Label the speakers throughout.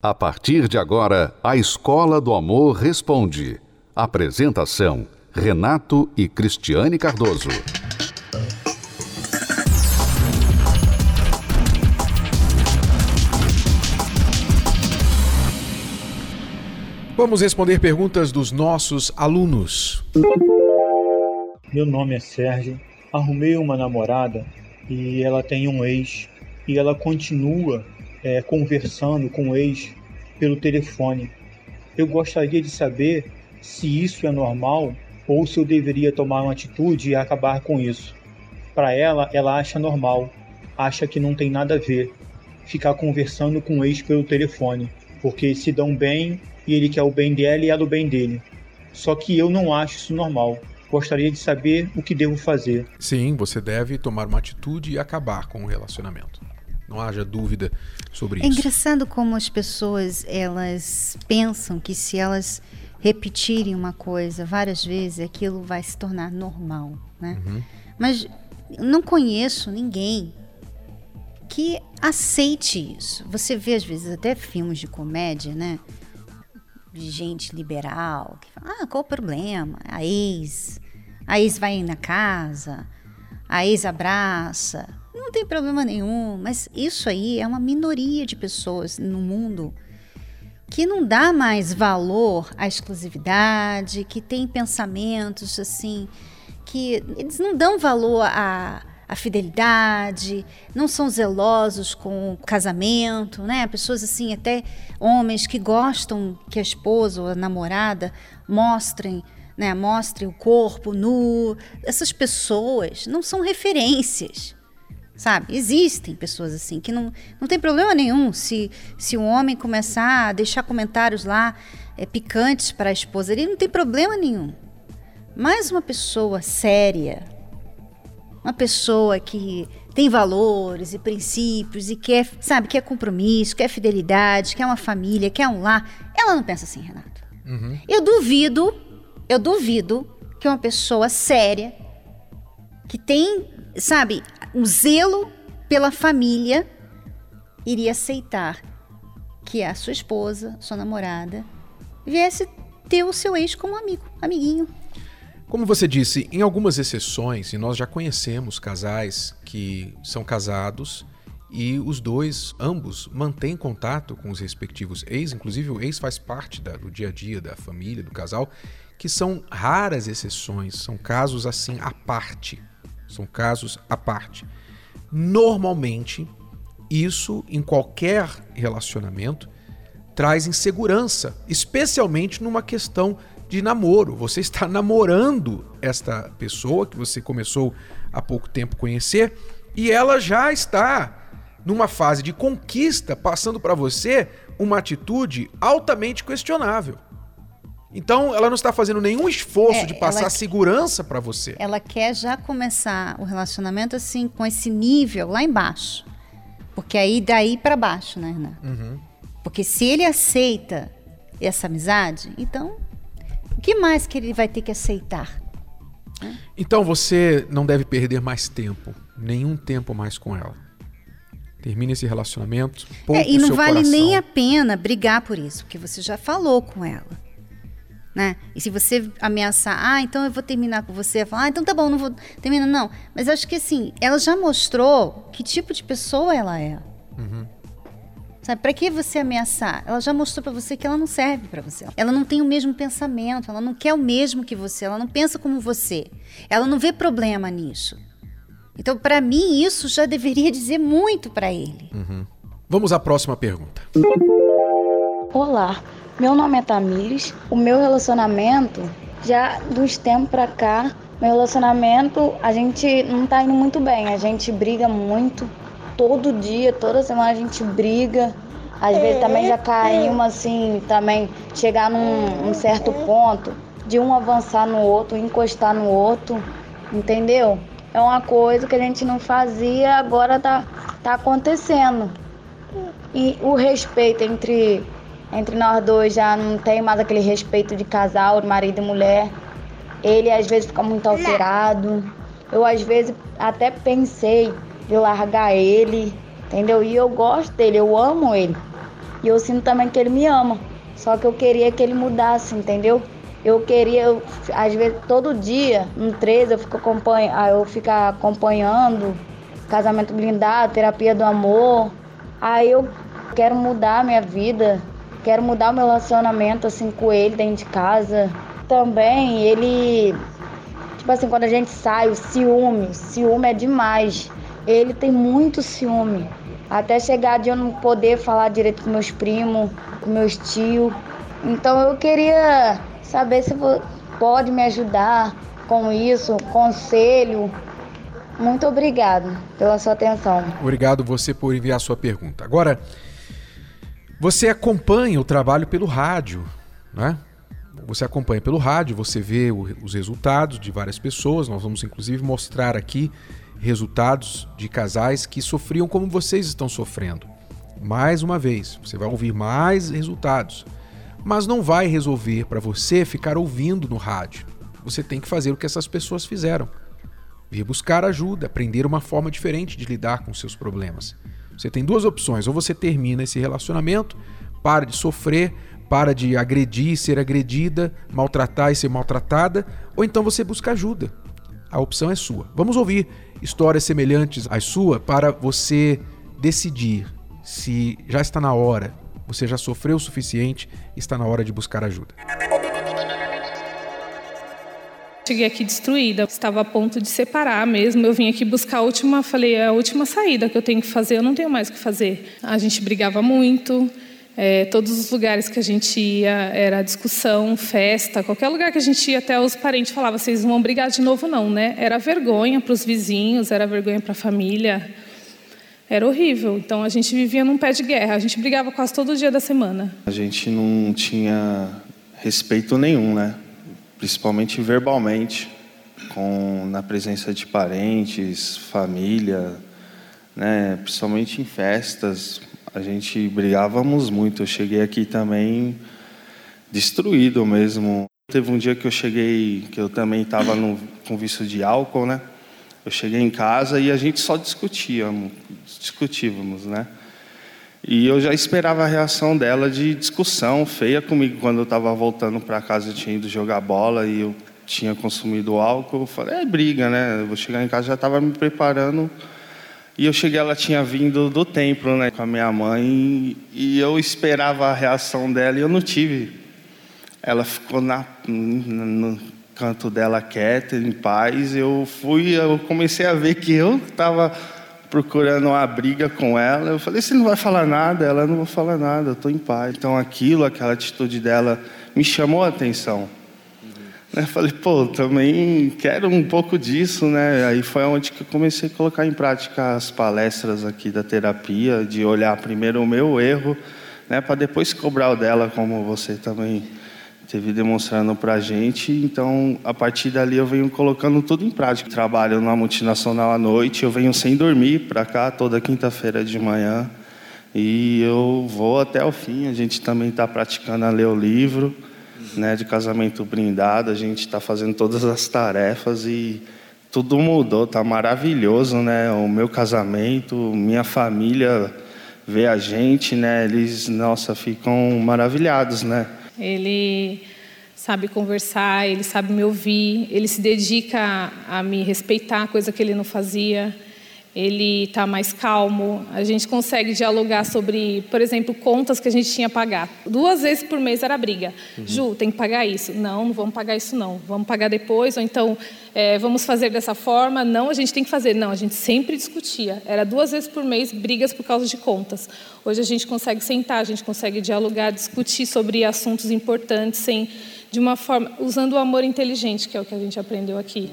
Speaker 1: A partir de agora, a Escola do Amor Responde. Apresentação: Renato e Cristiane Cardoso.
Speaker 2: Vamos responder perguntas dos nossos alunos.
Speaker 3: Meu nome é Sérgio. Arrumei uma namorada e ela tem um ex e ela continua é, conversando com o ex pelo telefone. Eu gostaria de saber se isso é normal ou se eu deveria tomar uma atitude e acabar com isso. Para ela, ela acha normal, acha que não tem nada a ver ficar conversando com o ex pelo telefone, porque se dão bem e ele quer o bem dela e ela o bem dele. Só que eu não acho isso normal. Gostaria de saber o que devo fazer.
Speaker 2: Sim, você deve tomar uma atitude e acabar com o relacionamento. Não haja dúvida sobre
Speaker 4: É
Speaker 2: isso.
Speaker 4: engraçado como as pessoas elas pensam que se elas repetirem uma coisa várias vezes, aquilo vai se tornar normal, né? Mas não conheço ninguém que aceite isso. Você vê às vezes até filmes de comédia, né? De gente liberal que fala: "Ah, qual o problema? A ex, a ex vai na casa, a ex abraça, não tem problema nenhum". Mas isso aí é uma minoria de pessoas no mundo que não dá mais valor à exclusividade, que tem pensamentos assim, que eles não dão valor à, à fidelidade, não são zelosos com o casamento, né? Pessoas assim, até homens que gostam que a esposa ou a namorada mostrem, né, mostre o corpo nu. Essas pessoas não são referências sabe? Existem pessoas assim que não, não tem problema nenhum se, se um homem começar a deixar comentários lá é, picantes para a esposa, ele não tem problema nenhum. Mas uma pessoa séria, uma pessoa que tem valores e princípios e quer, sabe, quer compromisso, quer fidelidade, quer uma família, quer um lar, ela não pensa assim, Renato. Eu duvido, eu duvido que uma pessoa séria que tem, sabe, um zelo pela família iria aceitar que a sua esposa, sua namorada, viesse ter o seu ex como amigo, amiguinho.
Speaker 2: Como você disse, em algumas exceções, e nós já conhecemos casais que são casados e os dois, ambos, mantêm contato com os respectivos ex, inclusive o ex faz parte da- do dia a dia da família, do casal, que são raras exceções, são casos assim à parte. São casos à parte. Normalmente, isso em qualquer relacionamento traz insegurança, especialmente numa questão de namoro. Você está namorando esta pessoa que você começou há pouco tempo a conhecer e ela já está numa fase de conquista, passando para você uma atitude altamente questionável. Então, ela não está fazendo nenhum esforço
Speaker 4: É,
Speaker 2: de passar
Speaker 4: ela-
Speaker 2: segurança para você.
Speaker 4: Ela quer já começar o relacionamento assim, com esse nível lá embaixo. Porque aí daí para baixo, né, Renato? Porque se ele aceita essa amizade, então o que mais que ele vai ter que aceitar?
Speaker 2: Então você não deve perder mais tempo, nenhum tempo mais com ela. Termine esse relacionamento.
Speaker 4: É, e não vale
Speaker 2: coração.
Speaker 4: nem a pena brigar por isso, porque você já falou com ela. Né? E se você ameaçar, ah, então eu vou terminar com você, falar, ah, então tá bom, não vou terminar, não. Mas acho que assim, ela já mostrou que tipo de pessoa ela é. Sabe, pra que você ameaçar? Ela já mostrou pra você que ela não serve pra você. Ela não tem o mesmo pensamento, ela não quer o mesmo que você, ela não pensa como você. Ela não vê problema nisso. Então, pra mim, isso já deveria dizer muito pra ele.
Speaker 2: Vamos à próxima pergunta.
Speaker 5: Olá, meu nome é Tamires. O meu relacionamento, já dos tempos pra cá, meu relacionamento, a gente não tá indo muito bem. A gente briga muito. Todo dia, toda semana a gente briga. Às vezes também já caímos assim, também chegar num, num certo ponto de um avançar no outro, encostar no outro, entendeu? É uma coisa que a gente não fazia, agora tá, tá acontecendo. E o respeito entre, entre nós dois já não tem mais aquele respeito de casal, de marido e mulher. Ele às vezes fica muito alterado. Eu às vezes até pensei de largar ele, entendeu? E eu gosto dele, eu amo ele. E eu sinto também que ele me ama. Só que eu queria que ele mudasse, entendeu? Eu queria, eu, às vezes, todo dia, no 13, eu fico, ah, eu fico acompanhando casamento blindado, terapia do amor. Aí eu quero mudar a minha vida, quero mudar o meu relacionamento assim com ele dentro de casa. Também ele, tipo assim, quando a gente sai, o ciúme, ciúme é demais. Ele tem muito ciúme. Até chegar de eu não poder falar direito com meus primos, com meus tios. Então eu queria saber se pode me ajudar com isso, conselho. Muito obrigado pela sua atenção.
Speaker 2: Obrigado você por enviar sua pergunta. Agora, você acompanha o trabalho pelo rádio, né? Você acompanha pelo rádio, você vê os resultados de várias pessoas. Nós vamos inclusive mostrar aqui resultados de casais que sofriam como vocês estão sofrendo. Mais uma vez, você vai ouvir mais resultados mas não vai resolver para você ficar ouvindo no rádio. Você tem que fazer o que essas pessoas fizeram. Vir buscar ajuda, aprender uma forma diferente de lidar com seus problemas. Você tem duas opções: ou você termina esse relacionamento, para de sofrer, para de agredir ser agredida, maltratar e ser maltratada, ou então você busca ajuda. A opção é sua. Vamos ouvir histórias semelhantes à sua para você decidir se já está na hora você já sofreu o suficiente, está na hora de buscar ajuda.
Speaker 6: Cheguei aqui destruída, estava a ponto de separar mesmo. Eu vim aqui buscar a última, falei, é a última saída que eu tenho que fazer, eu não tenho mais o que fazer. A gente brigava muito, é, todos os lugares que a gente ia era discussão, festa, qualquer lugar que a gente ia, até os parentes falavam: vocês vão brigar de novo, não, né? Era vergonha para os vizinhos, era vergonha para a família. Era horrível. Então a gente vivia num pé de guerra. A gente brigava quase todo dia da semana.
Speaker 7: A gente não tinha respeito nenhum, né? Principalmente verbalmente, com na presença de parentes, família, né? Principalmente em festas, a gente brigávamos muito. Eu cheguei aqui também destruído mesmo. Teve um dia que eu cheguei, que eu também estava com vício de álcool, né? Eu cheguei em casa e a gente só discutíamos, discutívamos, né? E eu já esperava a reação dela de discussão feia comigo quando eu estava voltando para casa, eu tinha ido jogar bola e eu tinha consumido álcool. Eu falei, é briga, né? Eu vou chegar em casa, já estava me preparando. E eu cheguei, ela tinha vindo do templo, né, com a minha mãe, e eu esperava a reação dela e eu não tive. Ela ficou na, no, canto dela quieta, em paz, eu fui, eu comecei a ver que eu estava procurando uma briga com ela. Eu falei: "Você não vai falar nada?" Ela não vou falar nada, eu estou em paz. Então aquilo, aquela atitude dela me chamou a atenção. Eu falei: "Pô, também quero um pouco disso, né?" Aí foi onde que eu comecei a colocar em prática as palestras aqui da terapia, de olhar primeiro o meu erro, né, para depois cobrar o dela, como você também teve demonstrando para a gente. Então, a partir dali, eu venho colocando tudo em prática. Trabalho na multinacional à noite, eu venho sem dormir para cá toda quinta-feira de manhã. E eu vou até o fim. A gente também está praticando a ler o livro né, de casamento brindado. A gente está fazendo todas as tarefas e tudo mudou. Está maravilhoso, né? O meu casamento, minha família vê a gente, né? Eles, nossa, ficam maravilhados, né?
Speaker 6: Ele sabe conversar, ele sabe me ouvir, ele se dedica a, a me respeitar, coisa que ele não fazia ele está mais calmo. A gente consegue dialogar sobre, por exemplo, contas que a gente tinha a pagar. Duas vezes por mês era briga. Uhum. Ju, tem que pagar isso. Não, não vamos pagar isso não. Vamos pagar depois, ou então é, vamos fazer dessa forma. Não, a gente tem que fazer. Não, a gente sempre discutia. Era duas vezes por mês brigas por causa de contas. Hoje a gente consegue sentar, a gente consegue dialogar, discutir sobre assuntos importantes sem, de uma forma, usando o amor inteligente, que é o que a gente aprendeu aqui.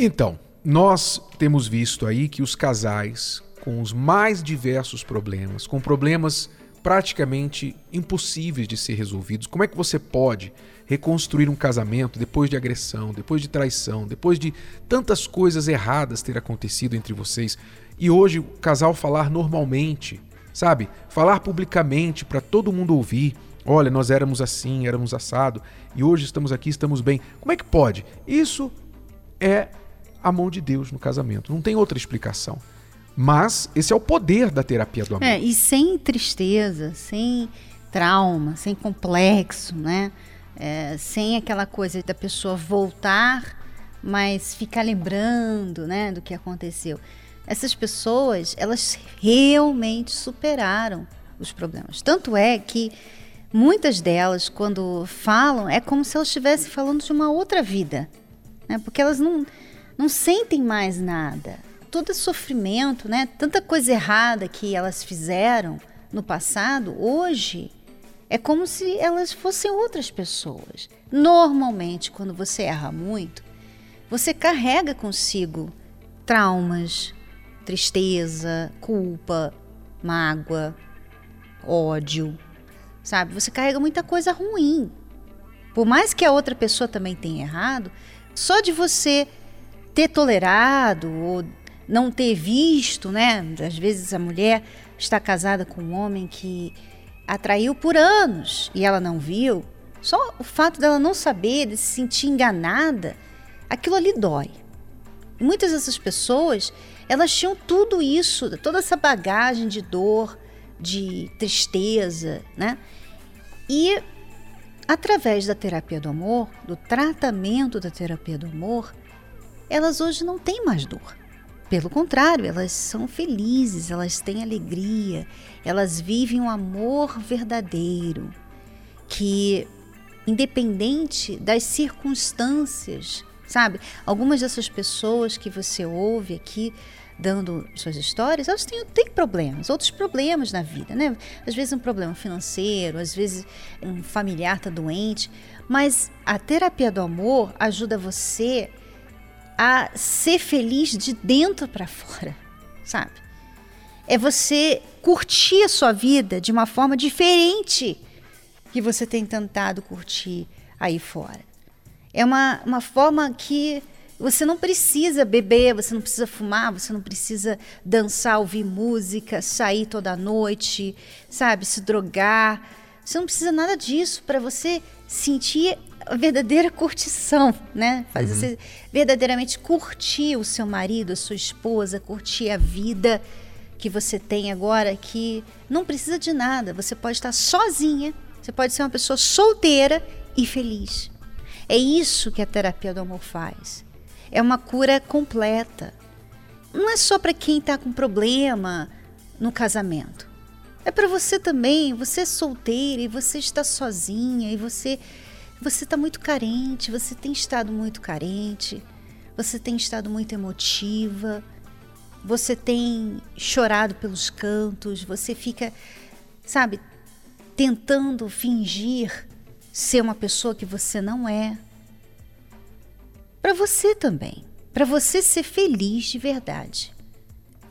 Speaker 2: Então, nós temos visto aí que os casais com os mais diversos problemas, com problemas praticamente impossíveis de ser resolvidos. Como é que você pode reconstruir um casamento depois de agressão, depois de traição, depois de tantas coisas erradas ter acontecido entre vocês e hoje o casal falar normalmente, sabe? Falar publicamente para todo mundo ouvir. Olha, nós éramos assim, éramos assado e hoje estamos aqui, estamos bem. Como é que pode? Isso é a mão de Deus no casamento. Não tem outra explicação. Mas esse é o poder da terapia do amor.
Speaker 4: É, e sem tristeza, sem trauma, sem complexo, né? É, sem aquela coisa da pessoa voltar, mas ficar lembrando, né, do que aconteceu. Essas pessoas, elas realmente superaram os problemas. Tanto é que muitas delas, quando falam, é como se elas estivessem falando de uma outra vida, né? Porque elas não, não sentem mais nada todo sofrimento, né? Tanta coisa errada que elas fizeram no passado, hoje é como se elas fossem outras pessoas. Normalmente, quando você erra muito, você carrega consigo traumas, tristeza, culpa, mágoa, ódio, sabe? Você carrega muita coisa ruim. Por mais que a outra pessoa também tenha errado, só de você ter tolerado ou não ter visto, né? Às vezes a mulher está casada com um homem que atraiu por anos e ela não viu. Só o fato dela não saber, de se sentir enganada, aquilo ali dói. E muitas dessas pessoas, elas tinham tudo isso, toda essa bagagem de dor, de tristeza, né? E através da terapia do amor, do tratamento da terapia do amor, elas hoje não têm mais dor. Pelo contrário, elas são felizes, elas têm alegria, elas vivem um amor verdadeiro que, independente das circunstâncias, sabe? Algumas dessas pessoas que você ouve aqui dando suas histórias, elas têm, têm problemas, outros problemas na vida, né? Às vezes um problema financeiro, às vezes um familiar está doente, mas a terapia do amor ajuda você a ser feliz de dentro para fora, sabe? É você curtir a sua vida de uma forma diferente que você tem tentado curtir aí fora. É uma, uma forma que você não precisa beber, você não precisa fumar, você não precisa dançar, ouvir música, sair toda noite, sabe, se drogar. Você não precisa nada disso para você sentir a verdadeira curtição, né? Fazer uhum. você verdadeiramente curtir o seu marido, a sua esposa, curtir a vida que você tem agora, que não precisa de nada. Você pode estar sozinha, você pode ser uma pessoa solteira e feliz. É isso que a terapia do amor faz. É uma cura completa. Não é só para quem está com problema no casamento. É para você também. Você é solteira e você está sozinha e você você está muito carente, você tem estado muito carente, você tem estado muito emotiva, você tem chorado pelos cantos, você fica, sabe, tentando fingir ser uma pessoa que você não é. Para você também, para você ser feliz de verdade.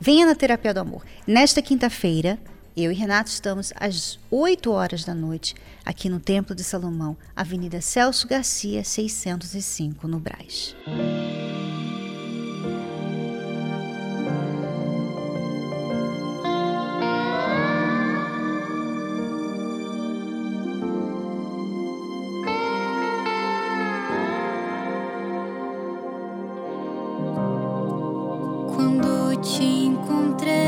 Speaker 4: Venha na Terapia do Amor. Nesta quinta-feira, eu e Renato estamos às 8 horas da noite aqui no Templo de Salomão, Avenida Celso Garcia, 605, no
Speaker 8: Brás. Quando te encontrei